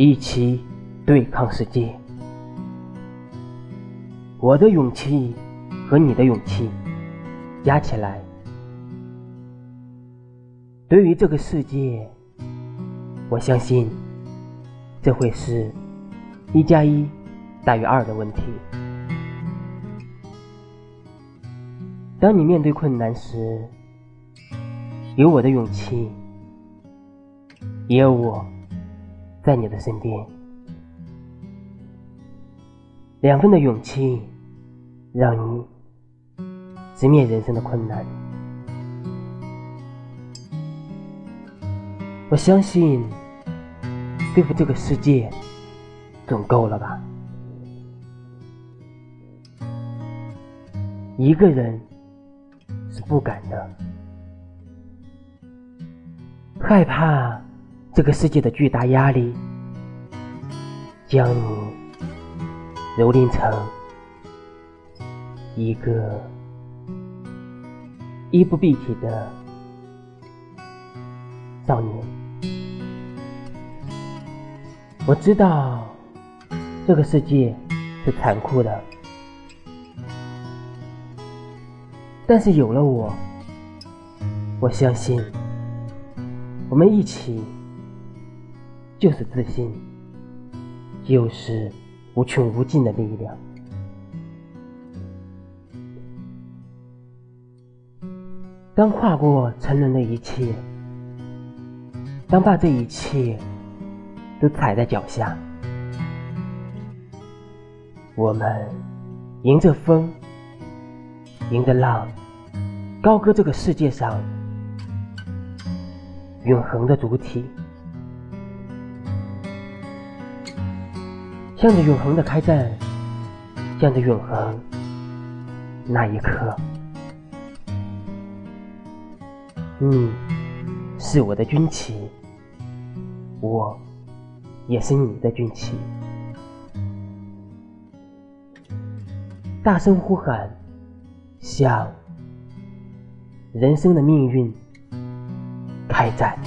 一起对抗世界。我的勇气和你的勇气加起来，对于这个世界，我相信这会是一加一大于二的问题。当你面对困难时，有我的勇气，也有我在你的身边。两份的勇气，让你直面人生的困难。我相信，对付这个世界，总够了吧？一个人是不敢的，害怕这个世界的巨大压力将你。蹂躏成一个衣不蔽体的少年。我知道这个世界是残酷的，但是有了我，我相信我们一起就是自信，就是。无穷无尽的力量。当跨过沉沦的一切，当把这一切都踩在脚下，我们迎着风，迎着浪，高歌这个世界上永恒的主体。向着永恒的开战，向着永恒那一刻，你是我的军旗，我也是你的军旗。大声呼喊，向人生的命运开战。